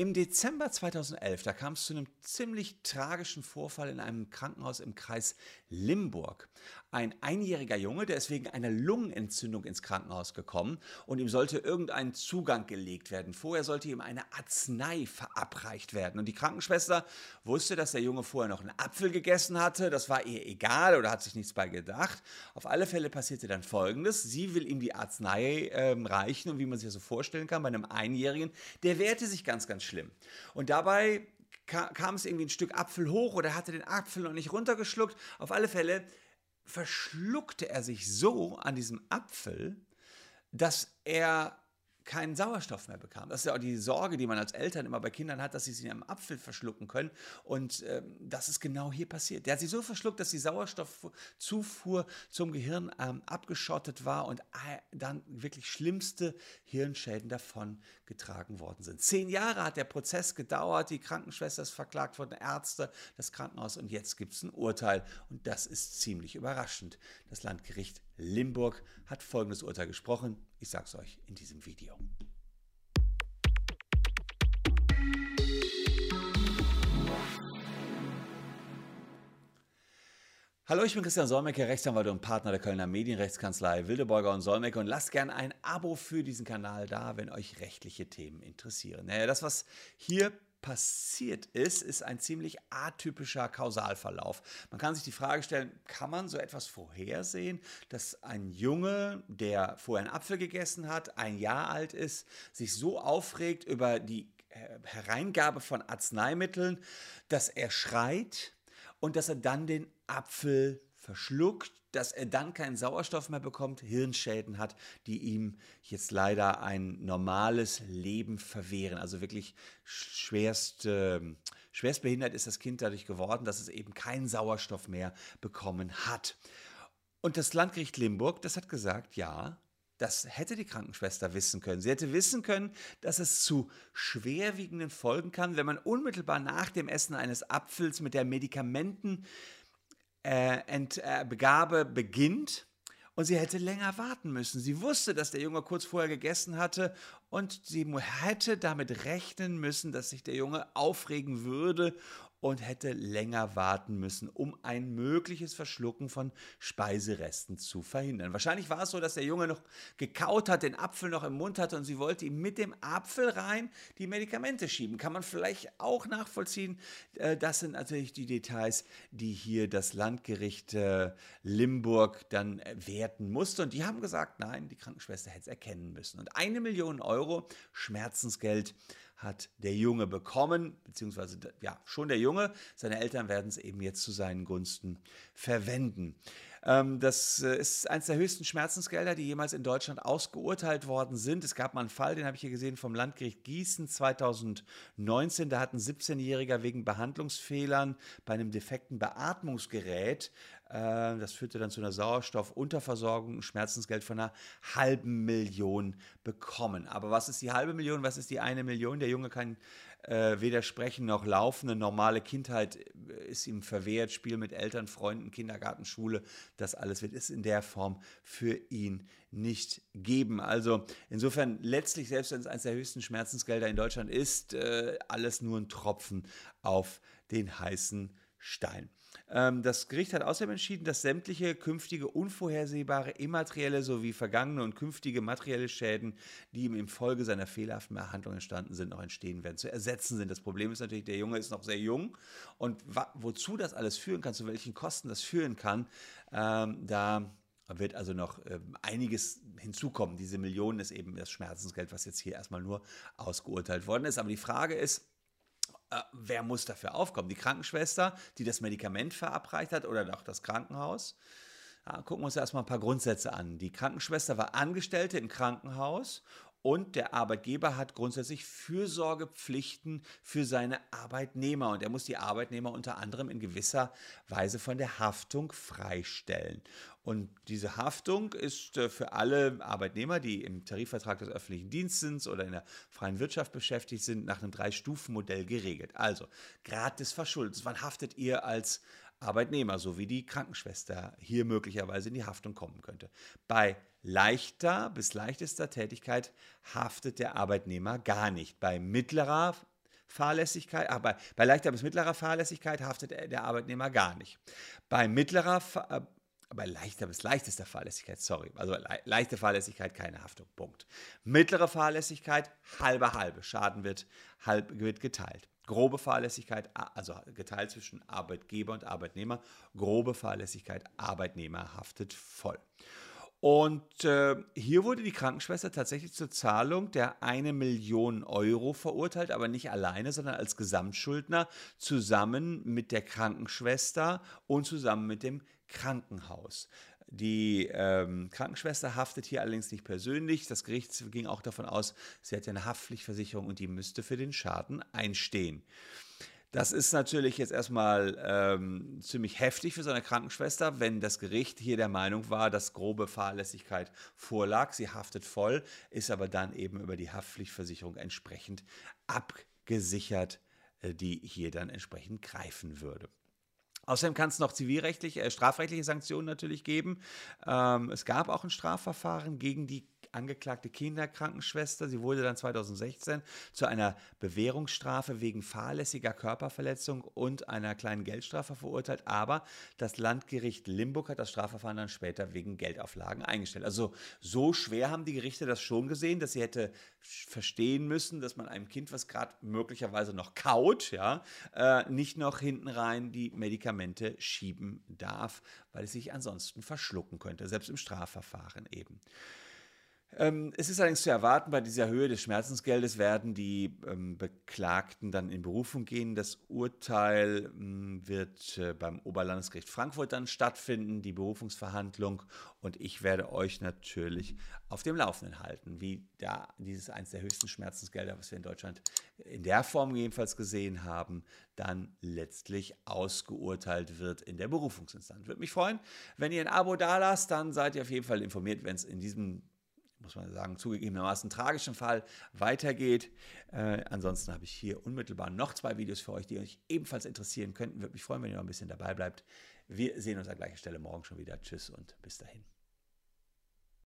Im Dezember 2011, da kam es zu einem ziemlich tragischen Vorfall in einem Krankenhaus im Kreis Limburg. Ein einjähriger Junge, der ist wegen einer Lungenentzündung ins Krankenhaus gekommen und ihm sollte irgendein Zugang gelegt werden. Vorher sollte ihm eine Arznei verabreicht werden. Und die Krankenschwester wusste, dass der Junge vorher noch einen Apfel gegessen hatte. Das war ihr egal oder hat sich nichts bei gedacht. Auf alle Fälle passierte dann Folgendes. Sie will ihm die Arznei äh, reichen und wie man sich das so vorstellen kann, bei einem Einjährigen, der wehrte sich ganz, ganz schlimm. Und dabei kam es irgendwie ein Stück Apfel hoch oder hatte den Apfel noch nicht runtergeschluckt. Auf alle Fälle verschluckte er sich so an diesem Apfel, dass er keinen Sauerstoff mehr bekam. Das ist ja auch die Sorge, die man als Eltern immer bei Kindern hat, dass sie sich in einem Apfel verschlucken können. Und ähm, das ist genau hier passiert. Der hat sich so verschluckt, dass die Sauerstoffzufuhr zum Gehirn ähm, abgeschottet war und dann wirklich schlimmste Hirnschäden davon getragen worden sind. Zehn Jahre hat der Prozess gedauert, die Krankenschwester ist verklagt worden, Ärzte, das Krankenhaus und jetzt gibt es ein Urteil. Und das ist ziemlich überraschend. Das Landgericht Limburg hat folgendes Urteil gesprochen. Ich sage es euch in diesem Video. Hallo, ich bin Christian Solmecke, Rechtsanwalt und Partner der Kölner Medienrechtskanzlei Wildeborger und Solmecke und lasst gerne ein Abo für diesen Kanal da, wenn euch rechtliche Themen interessieren. Naja, das, was hier passiert ist, ist ein ziemlich atypischer Kausalverlauf. Man kann sich die Frage stellen, kann man so etwas vorhersehen, dass ein Junge, der vorher einen Apfel gegessen hat, ein Jahr alt ist, sich so aufregt über die äh, Hereingabe von Arzneimitteln, dass er schreit und dass er dann den Apfel verschluckt, dass er dann keinen Sauerstoff mehr bekommt, Hirnschäden hat, die ihm jetzt leider ein normales Leben verwehren. Also wirklich schwerst, äh, schwerst behindert ist das Kind dadurch geworden, dass es eben keinen Sauerstoff mehr bekommen hat. Und das Landgericht Limburg, das hat gesagt, ja, das hätte die Krankenschwester wissen können. Sie hätte wissen können, dass es zu schwerwiegenden Folgen kann, wenn man unmittelbar nach dem Essen eines Apfels mit der Medikamenten äh, Entgabe beginnt und sie hätte länger warten müssen. Sie wusste, dass der Junge kurz vorher gegessen hatte und sie hätte damit rechnen müssen, dass sich der Junge aufregen würde und hätte länger warten müssen, um ein mögliches Verschlucken von Speiseresten zu verhindern. Wahrscheinlich war es so, dass der Junge noch gekaut hat, den Apfel noch im Mund hatte und sie wollte ihm mit dem Apfel rein die Medikamente schieben. Kann man vielleicht auch nachvollziehen. Äh, das sind natürlich die Details, die hier das Landgericht äh, Limburg dann werten musste. Und die haben gesagt, nein, die Krankenschwester hätte es erkennen müssen. Und eine Million Euro Schmerzensgeld hat der Junge bekommen, beziehungsweise ja, schon der Junge. Seine Eltern werden es eben jetzt zu seinen Gunsten verwenden. Ähm, das äh, ist eines der höchsten Schmerzensgelder, die jemals in Deutschland ausgeurteilt worden sind. Es gab mal einen Fall, den habe ich hier gesehen, vom Landgericht Gießen 2019. Da hat ein 17-Jähriger wegen Behandlungsfehlern bei einem defekten Beatmungsgerät das führte dann zu einer Sauerstoffunterversorgung, ein Schmerzensgeld von einer halben Million bekommen. Aber was ist die halbe Million, was ist die eine Million? Der Junge kann äh, weder sprechen noch laufen. Eine normale Kindheit äh, ist ihm verwehrt. Spiel mit Eltern, Freunden, Kindergarten, Schule, das alles wird es in der Form für ihn nicht geben. Also insofern letztlich, selbst wenn es eines der höchsten Schmerzensgelder in Deutschland ist, äh, alles nur ein Tropfen auf den heißen Stein. Ähm, das Gericht hat außerdem entschieden, dass sämtliche künftige unvorhersehbare immaterielle sowie vergangene und künftige materielle Schäden, die ihm infolge seiner fehlerhaften Behandlung entstanden sind, noch entstehen werden, zu ersetzen sind. Das Problem ist natürlich, der Junge ist noch sehr jung und wozu das alles führen kann, zu welchen Kosten das führen kann, ähm, da wird also noch äh, einiges hinzukommen. Diese Millionen ist eben das Schmerzensgeld, was jetzt hier erstmal nur ausgeurteilt worden ist. Aber die Frage ist, äh, wer muss dafür aufkommen? Die Krankenschwester, die das Medikament verabreicht hat oder auch das Krankenhaus? Ja, gucken wir uns erstmal ein paar Grundsätze an. Die Krankenschwester war Angestellte im Krankenhaus und der Arbeitgeber hat grundsätzlich Fürsorgepflichten für seine Arbeitnehmer und er muss die Arbeitnehmer unter anderem in gewisser Weise von der Haftung freistellen. Und diese Haftung ist äh, für alle Arbeitnehmer, die im Tarifvertrag des öffentlichen Dienstes oder in der freien Wirtschaft beschäftigt sind, nach einem Drei-Stufen-Modell geregelt. Also Grad des Verschuldens. Wann haftet ihr als Arbeitnehmer, so wie die Krankenschwester hier möglicherweise in die Haftung kommen könnte. Bei leichter bis leichtester Tätigkeit haftet der Arbeitnehmer gar nicht. Bei mittlerer Fahrlässigkeit, aber bei leichter bis mittlerer Fahrlässigkeit haftet der Arbeitnehmer gar nicht. Bei mittlerer bei leichter bis leichtester Fahrlässigkeit, sorry, also le leichte Fahrlässigkeit, keine Haftung, Punkt. Mittlere Fahrlässigkeit, halbe halbe, Schaden wird, halb, wird geteilt. Grobe Fahrlässigkeit, also geteilt zwischen Arbeitgeber und Arbeitnehmer. Grobe Fahrlässigkeit, Arbeitnehmer haftet voll. Und äh, hier wurde die Krankenschwester tatsächlich zur Zahlung der eine Million Euro verurteilt, aber nicht alleine, sondern als Gesamtschuldner zusammen mit der Krankenschwester und zusammen mit dem Krankenhaus. Die ähm, Krankenschwester haftet hier allerdings nicht persönlich. Das Gericht ging auch davon aus, sie hat ja eine Haftpflichtversicherung und die müsste für den Schaden einstehen. Das ist natürlich jetzt erstmal ähm, ziemlich heftig für so eine Krankenschwester, wenn das Gericht hier der Meinung war, dass grobe Fahrlässigkeit vorlag. Sie haftet voll, ist aber dann eben über die Haftpflichtversicherung entsprechend abgesichert, äh, die hier dann entsprechend greifen würde. Außerdem kann es noch zivilrechtliche, äh, strafrechtliche Sanktionen natürlich geben. Ähm, es gab auch ein Strafverfahren gegen die angeklagte Kinderkrankenschwester. Sie wurde dann 2016 zu einer Bewährungsstrafe wegen fahrlässiger Körperverletzung und einer kleinen Geldstrafe verurteilt. Aber das Landgericht Limburg hat das Strafverfahren dann später wegen Geldauflagen eingestellt. Also so schwer haben die Gerichte das schon gesehen, dass sie hätte verstehen müssen, dass man einem Kind, was gerade möglicherweise noch kaut, ja, äh, nicht noch hinten rein die Medikamente schieben darf, weil es sich ansonsten verschlucken könnte, selbst im Strafverfahren eben. Ähm, es ist allerdings zu erwarten, bei dieser Höhe des Schmerzensgeldes werden die ähm, Beklagten dann in Berufung gehen. Das Urteil ähm, wird äh, beim Oberlandesgericht Frankfurt dann stattfinden, die Berufungsverhandlung. Und ich werde euch natürlich auf dem Laufenden halten, wie da dieses eines der höchsten Schmerzensgelder, was wir in Deutschland in der Form jedenfalls gesehen haben, dann letztlich ausgeurteilt wird in der Berufungsinstanz. Würde mich freuen, wenn ihr ein Abo da lasst, dann seid ihr auf jeden Fall informiert, wenn es in diesem muss man sagen, zugegebenermaßen tragischen Fall weitergeht. Äh, ansonsten habe ich hier unmittelbar noch zwei Videos für euch, die euch ebenfalls interessieren könnten. Würde mich freuen, wenn ihr noch ein bisschen dabei bleibt. Wir sehen uns an gleicher Stelle morgen schon wieder. Tschüss und bis dahin.